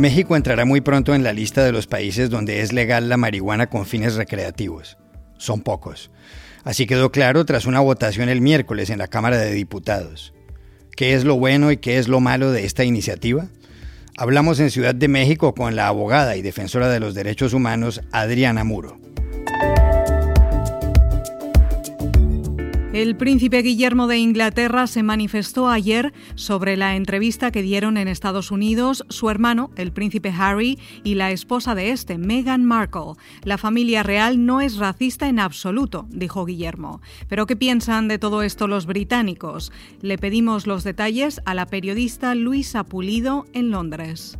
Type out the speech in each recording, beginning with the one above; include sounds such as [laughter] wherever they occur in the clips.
México entrará muy pronto en la lista de los países donde es legal la marihuana con fines recreativos. Son pocos. Así quedó claro tras una votación el miércoles en la Cámara de Diputados. ¿Qué es lo bueno y qué es lo malo de esta iniciativa? Hablamos en Ciudad de México con la abogada y defensora de los derechos humanos Adriana Muro. El príncipe Guillermo de Inglaterra se manifestó ayer sobre la entrevista que dieron en Estados Unidos su hermano, el príncipe Harry, y la esposa de este, Meghan Markle. La familia real no es racista en absoluto, dijo Guillermo. Pero ¿qué piensan de todo esto los británicos? Le pedimos los detalles a la periodista Luisa Pulido en Londres.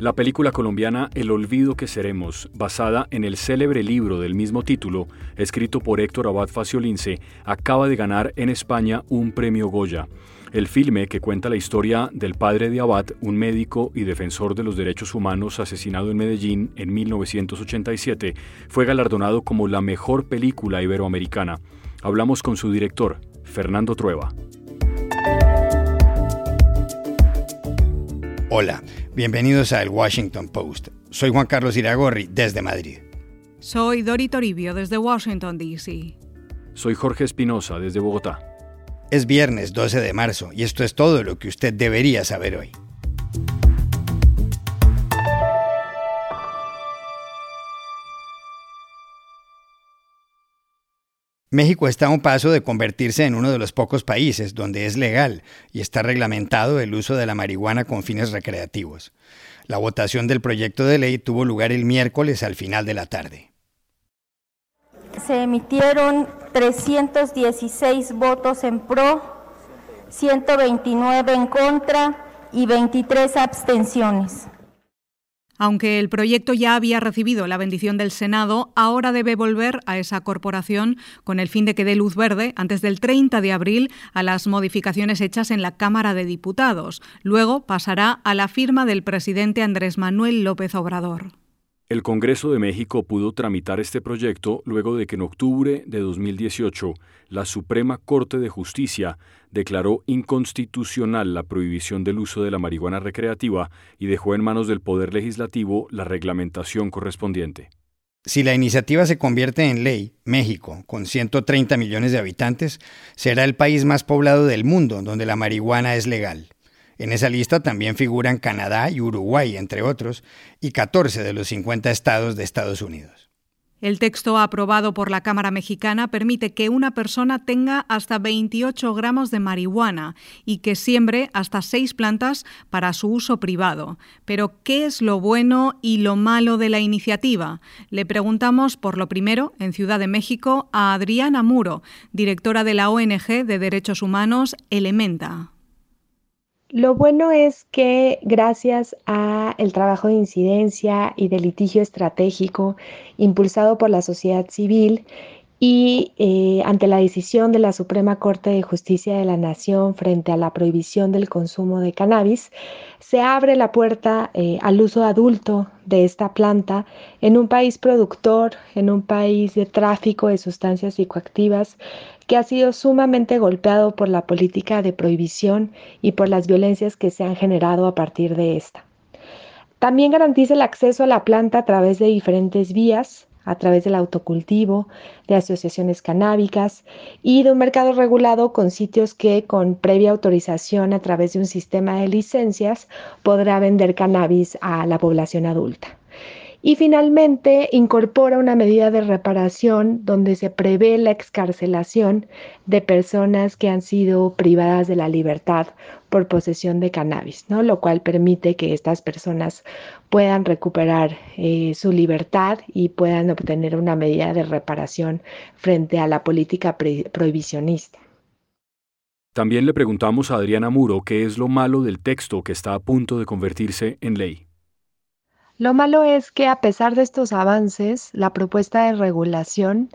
La película colombiana El olvido que seremos, basada en el célebre libro del mismo título, escrito por Héctor Abad Faciolince, acaba de ganar en España un premio Goya. El filme, que cuenta la historia del padre de Abad, un médico y defensor de los derechos humanos asesinado en Medellín en 1987, fue galardonado como la mejor película iberoamericana. Hablamos con su director, Fernando Trueba. Hola, bienvenidos a El Washington Post. Soy Juan Carlos Iragorri desde Madrid. Soy Dori Toribio desde Washington, D.C. Soy Jorge Espinosa desde Bogotá. Es viernes 12 de marzo y esto es todo lo que usted debería saber hoy. México está a un paso de convertirse en uno de los pocos países donde es legal y está reglamentado el uso de la marihuana con fines recreativos. La votación del proyecto de ley tuvo lugar el miércoles al final de la tarde. Se emitieron 316 votos en pro, 129 en contra y 23 abstenciones. Aunque el proyecto ya había recibido la bendición del Senado, ahora debe volver a esa corporación con el fin de que dé luz verde antes del 30 de abril a las modificaciones hechas en la Cámara de Diputados. Luego pasará a la firma del presidente Andrés Manuel López Obrador. El Congreso de México pudo tramitar este proyecto luego de que en octubre de 2018 la Suprema Corte de Justicia declaró inconstitucional la prohibición del uso de la marihuana recreativa y dejó en manos del Poder Legislativo la reglamentación correspondiente. Si la iniciativa se convierte en ley, México, con 130 millones de habitantes, será el país más poblado del mundo donde la marihuana es legal. En esa lista también figuran Canadá y Uruguay, entre otros, y 14 de los 50 estados de Estados Unidos. El texto aprobado por la Cámara Mexicana permite que una persona tenga hasta 28 gramos de marihuana y que siembre hasta seis plantas para su uso privado. Pero, ¿qué es lo bueno y lo malo de la iniciativa? Le preguntamos, por lo primero, en Ciudad de México, a Adriana Muro, directora de la ONG de Derechos Humanos Elementa. Lo bueno es que gracias a el trabajo de incidencia y de litigio estratégico impulsado por la sociedad civil y eh, ante la decisión de la Suprema Corte de Justicia de la Nación frente a la prohibición del consumo de cannabis, se abre la puerta eh, al uso adulto de esta planta en un país productor, en un país de tráfico de sustancias psicoactivas que ha sido sumamente golpeado por la política de prohibición y por las violencias que se han generado a partir de esta. También garantiza el acceso a la planta a través de diferentes vías, a través del autocultivo, de asociaciones canábicas y de un mercado regulado con sitios que con previa autorización a través de un sistema de licencias podrá vender cannabis a la población adulta. Y finalmente incorpora una medida de reparación donde se prevé la excarcelación de personas que han sido privadas de la libertad por posesión de cannabis, ¿no? lo cual permite que estas personas puedan recuperar eh, su libertad y puedan obtener una medida de reparación frente a la política prohibicionista. También le preguntamos a Adriana Muro qué es lo malo del texto que está a punto de convertirse en ley. Lo malo es que a pesar de estos avances, la propuesta de regulación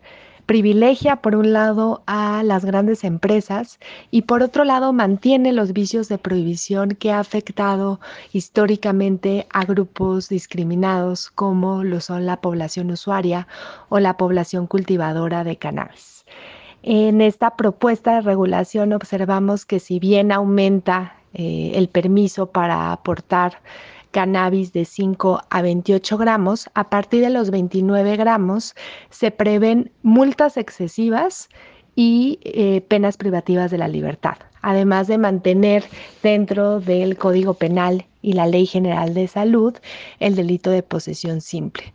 privilegia por un lado a las grandes empresas y por otro lado mantiene los vicios de prohibición que ha afectado históricamente a grupos discriminados como lo son la población usuaria o la población cultivadora de cannabis. En esta propuesta de regulación observamos que si bien aumenta eh, el permiso para aportar cannabis de 5 a 28 gramos, a partir de los 29 gramos se prevén multas excesivas y eh, penas privativas de la libertad, además de mantener dentro del Código Penal y la Ley General de Salud el delito de posesión simple.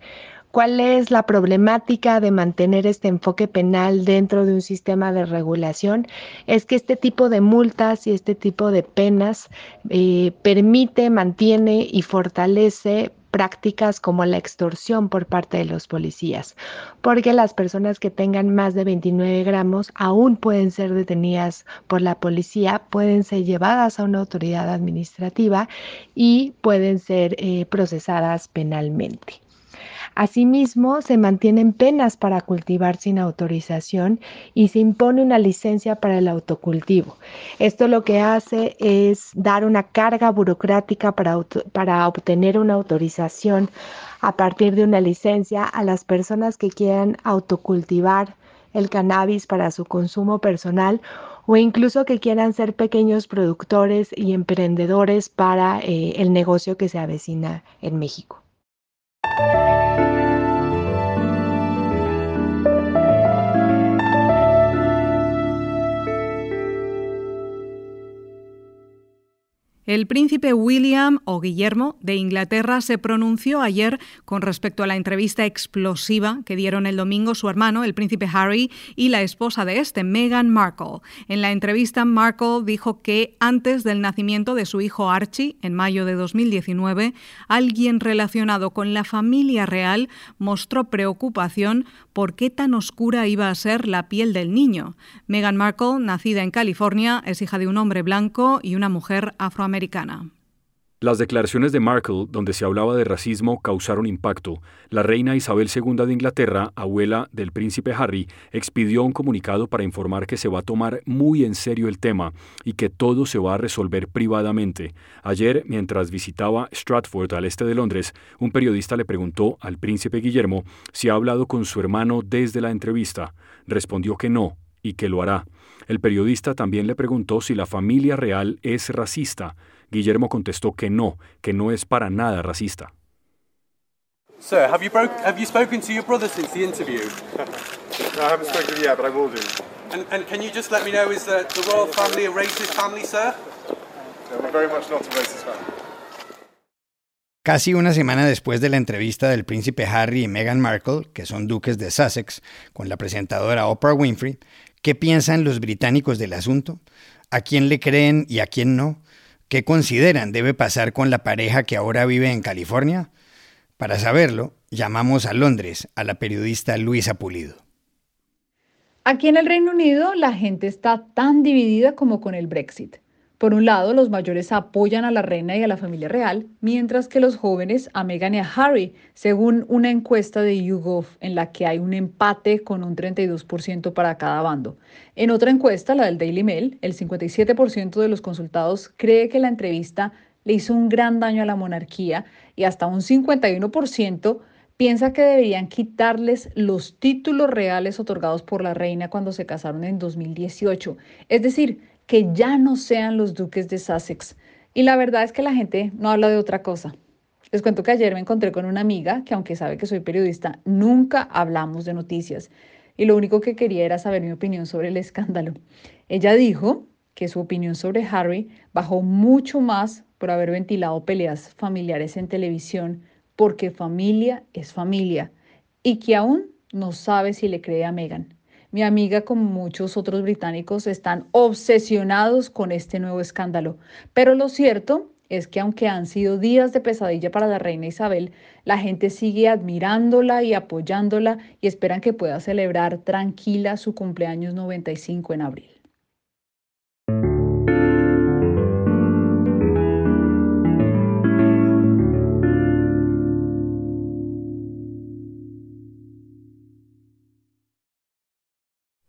¿Cuál es la problemática de mantener este enfoque penal dentro de un sistema de regulación? Es que este tipo de multas y este tipo de penas eh, permite, mantiene y fortalece prácticas como la extorsión por parte de los policías, porque las personas que tengan más de 29 gramos aún pueden ser detenidas por la policía, pueden ser llevadas a una autoridad administrativa y pueden ser eh, procesadas penalmente. Asimismo, se mantienen penas para cultivar sin autorización y se impone una licencia para el autocultivo. Esto lo que hace es dar una carga burocrática para, obtener una autorización a partir de una licencia a las personas que quieran autocultivar el cannabis para su consumo personal o incluso que quieran ser pequeños productores y emprendedores para eh, el negocio que se avecina en México. El príncipe William o Guillermo de Inglaterra se pronunció ayer con respecto a la entrevista explosiva que dieron el domingo su hermano, el príncipe Harry, y la esposa de este, Meghan Markle. En la entrevista, Markle dijo que antes del nacimiento de su hijo Archie, en mayo de 2019, alguien relacionado con la familia real mostró preocupación por qué tan oscura iba a ser la piel del niño. Meghan Markle, nacida en California, es hija de un hombre blanco y una mujer afroamericana. Las declaraciones de Markle, donde se hablaba de racismo, causaron impacto. La reina Isabel II de Inglaterra, abuela del príncipe Harry, expidió un comunicado para informar que se va a tomar muy en serio el tema y que todo se va a resolver privadamente. Ayer, mientras visitaba Stratford, al este de Londres, un periodista le preguntó al príncipe Guillermo si ha hablado con su hermano desde la entrevista. Respondió que no y que lo hará. El periodista también le preguntó si la familia real es racista. Guillermo contestó que no, que no es para nada racista. Sir, have you, broke, have you spoken to your brother since the interview? [laughs] no, I haven't spoken yet, but I will do. And, and can you just let me know, is the, the royal family a racist family, sir? No, we're very much not a racist family. Casi una semana después de la entrevista del príncipe Harry y Meghan Markle, que son duques de Sussex, con la presentadora Oprah Winfrey, ¿qué piensan los británicos del asunto? ¿A quién le creen y a quién no? ¿Qué consideran debe pasar con la pareja que ahora vive en California? Para saberlo, llamamos a Londres a la periodista Luisa Pulido. Aquí en el Reino Unido la gente está tan dividida como con el Brexit. Por un lado, los mayores apoyan a la reina y a la familia real, mientras que los jóvenes a Meghan y a Harry, según una encuesta de YouGov en la que hay un empate con un 32% para cada bando. En otra encuesta, la del Daily Mail, el 57% de los consultados cree que la entrevista le hizo un gran daño a la monarquía y hasta un 51% piensa que deberían quitarles los títulos reales otorgados por la reina cuando se casaron en 2018. Es decir, que ya no sean los duques de Sussex. Y la verdad es que la gente no habla de otra cosa. Les cuento que ayer me encontré con una amiga que aunque sabe que soy periodista, nunca hablamos de noticias. Y lo único que quería era saber mi opinión sobre el escándalo. Ella dijo que su opinión sobre Harry bajó mucho más por haber ventilado peleas familiares en televisión, porque familia es familia, y que aún no sabe si le cree a Meghan. Mi amiga, como muchos otros británicos, están obsesionados con este nuevo escándalo. Pero lo cierto es que aunque han sido días de pesadilla para la reina Isabel, la gente sigue admirándola y apoyándola y esperan que pueda celebrar tranquila su cumpleaños 95 en abril.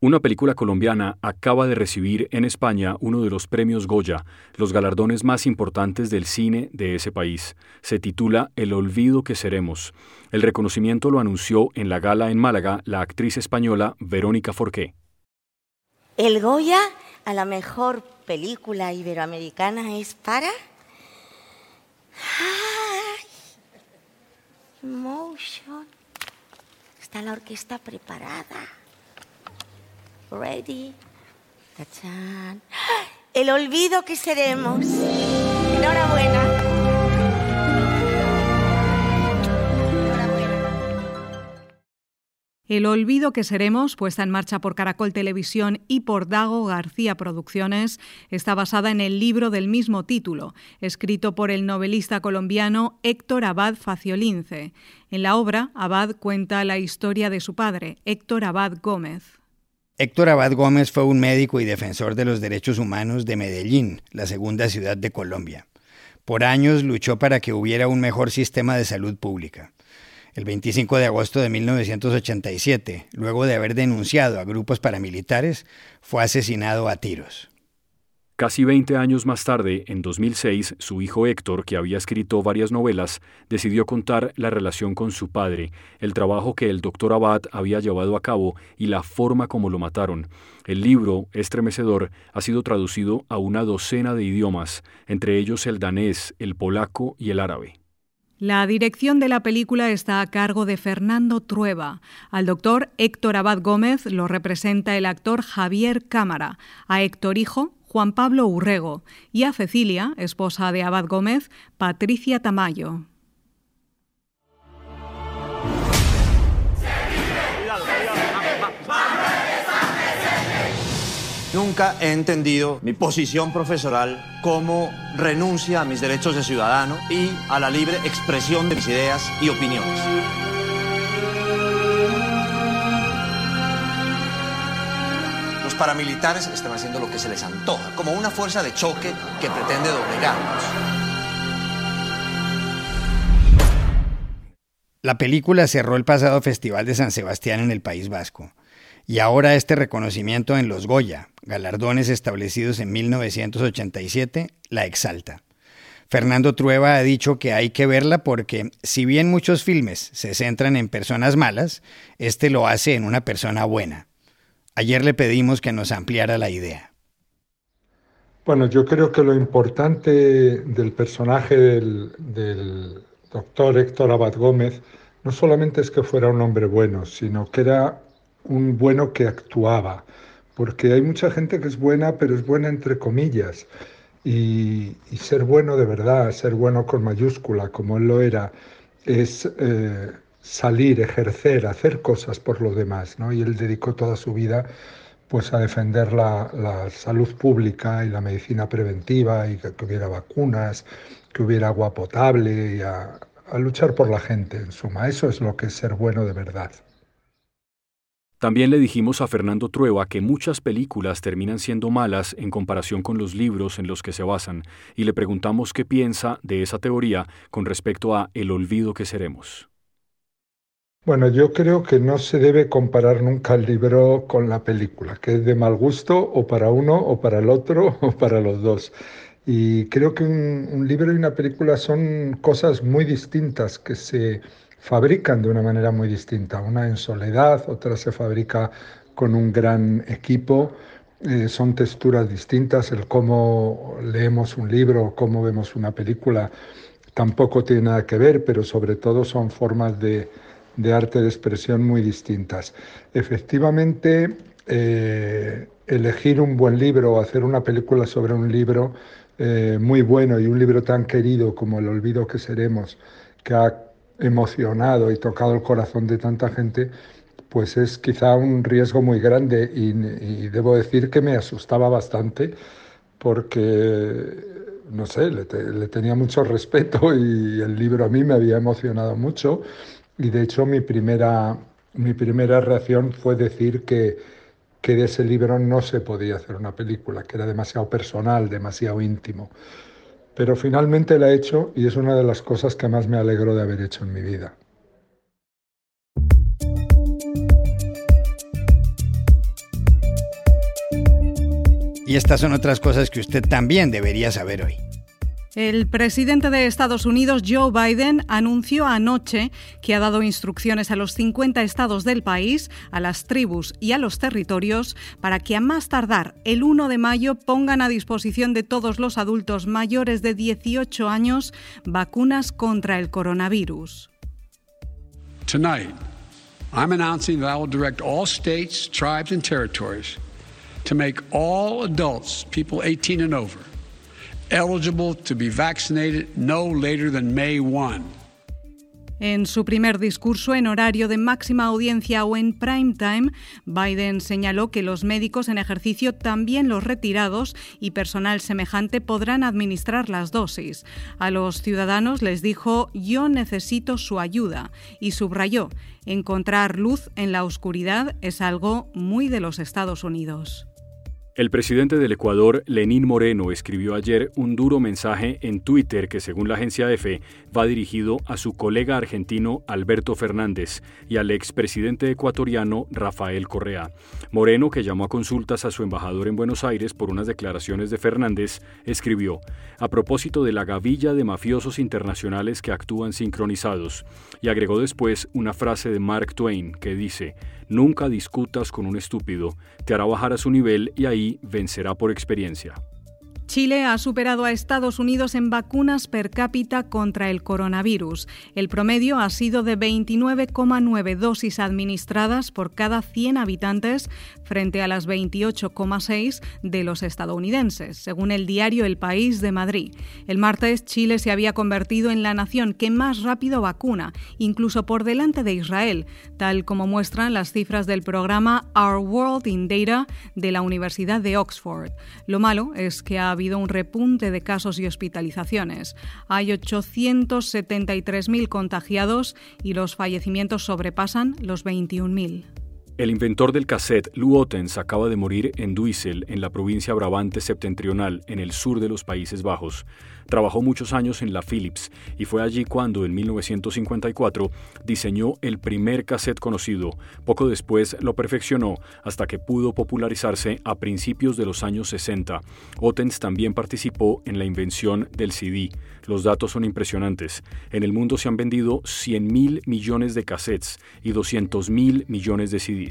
Una película colombiana acaba de recibir en España uno de los premios Goya, los galardones más importantes del cine de ese país. Se titula El olvido que seremos. El reconocimiento lo anunció en la gala en Málaga la actriz española Verónica Forqué. El Goya a la mejor película iberoamericana es para... Motion. Está la orquesta preparada. Ready. El olvido que seremos. Enhorabuena. El olvido que seremos, puesta en marcha por Caracol Televisión y por Dago García Producciones, está basada en el libro del mismo título, escrito por el novelista colombiano Héctor Abad Faciolince. En la obra, Abad cuenta la historia de su padre, Héctor Abad Gómez. Héctor Abad Gómez fue un médico y defensor de los derechos humanos de Medellín, la segunda ciudad de Colombia. Por años luchó para que hubiera un mejor sistema de salud pública el 25 de agosto de 1987, luego de haber denunciado a grupos paramilitares, fue asesinado a tiros. Casi 20 años más tarde, en 2006, su hijo Héctor, que había escrito varias novelas, decidió contar la relación con su padre, el trabajo que el doctor Abad había llevado a cabo y la forma como lo mataron. El libro, estremecedor, ha sido traducido a una docena de idiomas, entre ellos el danés, el polaco y el árabe. La dirección de la película está a cargo de Fernando Trueba. Al doctor Héctor Abad Gómez lo representa el actor Javier Cámara, a Héctor Hijo, Juan Pablo Urrego, y a Cecilia, esposa de Abad Gómez, Patricia Tamayo. Nunca he entendido mi posición profesoral como renuncia a mis derechos de ciudadano y a la libre expresión de mis ideas y opiniones. Paramilitares están haciendo lo que se les antoja, como una fuerza de choque que pretende doblegarnos. La película cerró el pasado Festival de San Sebastián en el País Vasco. Y ahora este reconocimiento en los Goya, galardones establecidos en 1987, la exalta. Fernando Trueba ha dicho que hay que verla porque, si bien muchos filmes se centran en personas malas, este lo hace en una persona buena. Ayer le pedimos que nos ampliara la idea. Bueno, yo creo que lo importante del personaje del, doctor Héctor Abad Gómez no solamente es que fuera un hombre bueno, sino que era un bueno que actuaba, porque hay mucha gente que es buena, pero es buena entre comillas. Y, ser bueno de verdad, ser bueno con mayúscula, como él lo era, es eh, salir, ejercer, hacer cosas por los demás. ¿no? Y él dedicó toda su vida pues, a defender la, salud pública y la medicina preventiva, y que, hubiera vacunas, que hubiera agua potable, y a luchar por la gente, en suma. Eso es lo que es ser bueno de verdad. También le dijimos a Fernando Trueba que muchas películas terminan siendo malas en comparación con los libros en los que se basan, y le preguntamos qué piensa de esa teoría con respecto a el olvido que seremos. Bueno, yo creo que no se debe comparar nunca el libro con la película, que es de mal gusto o para uno o para el otro [laughs] o para los dos. Y creo que un, un libro y una película son cosas muy distintas que se fabrican de una manera muy distinta. Una en soledad, otra se fabrica con un gran equipo. Eh, son texturas distintas. El cómo leemos un libro, cómo vemos una película, tampoco tiene nada que ver, pero sobre todo son formas de, arte de expresión muy distintas. Efectivamente, eh, elegir un buen libro o hacer una película sobre un libro eh, muy bueno y un libro tan querido como El olvido que seremos, que ha emocionado y tocado el corazón de tanta gente, pues es quizá un riesgo muy grande y, debo decir que me asustaba bastante porque, no sé, le, tenía mucho respeto y el libro a mí me había emocionado mucho y de hecho mi primera, mi primera reacción fue decir que, que de ese libro no se podía hacer una película, que era demasiado personal, demasiado íntimo. Pero finalmente la he hecho y es una de las cosas que más me alegro de haber hecho en mi vida. Y estas son otras cosas que usted también debería saber hoy. El presidente de Estados Unidos, Joe Biden, anunció anoche que ha dado instrucciones a los 50 estados del país, a las tribus y a los territorios para que a más tardar el 1 de mayo pongan a disposición de todos los adultos mayores de 18 años vacunas contra el coronavirus. Tonight, I'm announcing that I will direct all states, tribes, and territories to make all adults, people 18 and over, eligible to be vaccinated no later than May 1. En su primer discurso en horario de máxima audiencia o en prime time, Biden señaló que los médicos en ejercicio, también los retirados y personal semejante podrán administrar las dosis. A los ciudadanos les dijo yo necesito su ayuda y subrayó encontrar luz en la oscuridad es algo muy de los Estados Unidos. El presidente del Ecuador, Lenín Moreno, escribió ayer un duro mensaje en Twitter que, según la agencia EFE, va dirigido a su colega argentino Alberto Fernández y al expresidente ecuatoriano Rafael Correa. Moreno, que llamó a consultas a su embajador en Buenos Aires por unas declaraciones de Fernández, escribió, a propósito de la gavilla de mafiosos internacionales que actúan sincronizados, y agregó después una frase de Mark Twain que dice, Nunca discutas con un estúpido, te hará bajar a su nivel y ahí vencerá por experiencia. Chile ha superado a Estados Unidos en vacunas per cápita contra el coronavirus. El promedio ha sido de 29,9 dosis administradas por cada 100 habitantes frente a las 28,6 de los estadounidenses, según el diario El País de Madrid. El martes, Chile se había convertido en la nación que más rápido vacuna, incluso por delante de Israel, tal como muestran las cifras del programa Our World in Data de la Universidad de Oxford. Lo malo es que ha habido un repunte de casos y hospitalizaciones. Hay 873.000 contagiados y los fallecimientos sobrepasan los 21.000. El inventor del cassette, Lou Ottens, acaba de morir en Duisel, en la provincia Brabante septentrional, en el sur de los Países Bajos. Trabajó muchos años en la Philips y fue allí cuando, en 1954, diseñó el primer cassette conocido. Poco después lo perfeccionó hasta que pudo popularizarse a principios de los años 60. Ottens también participó en la invención del CD. Los datos son impresionantes. En el mundo se han vendido 100 mil millones de cassettes y 200 mil millones de CDs.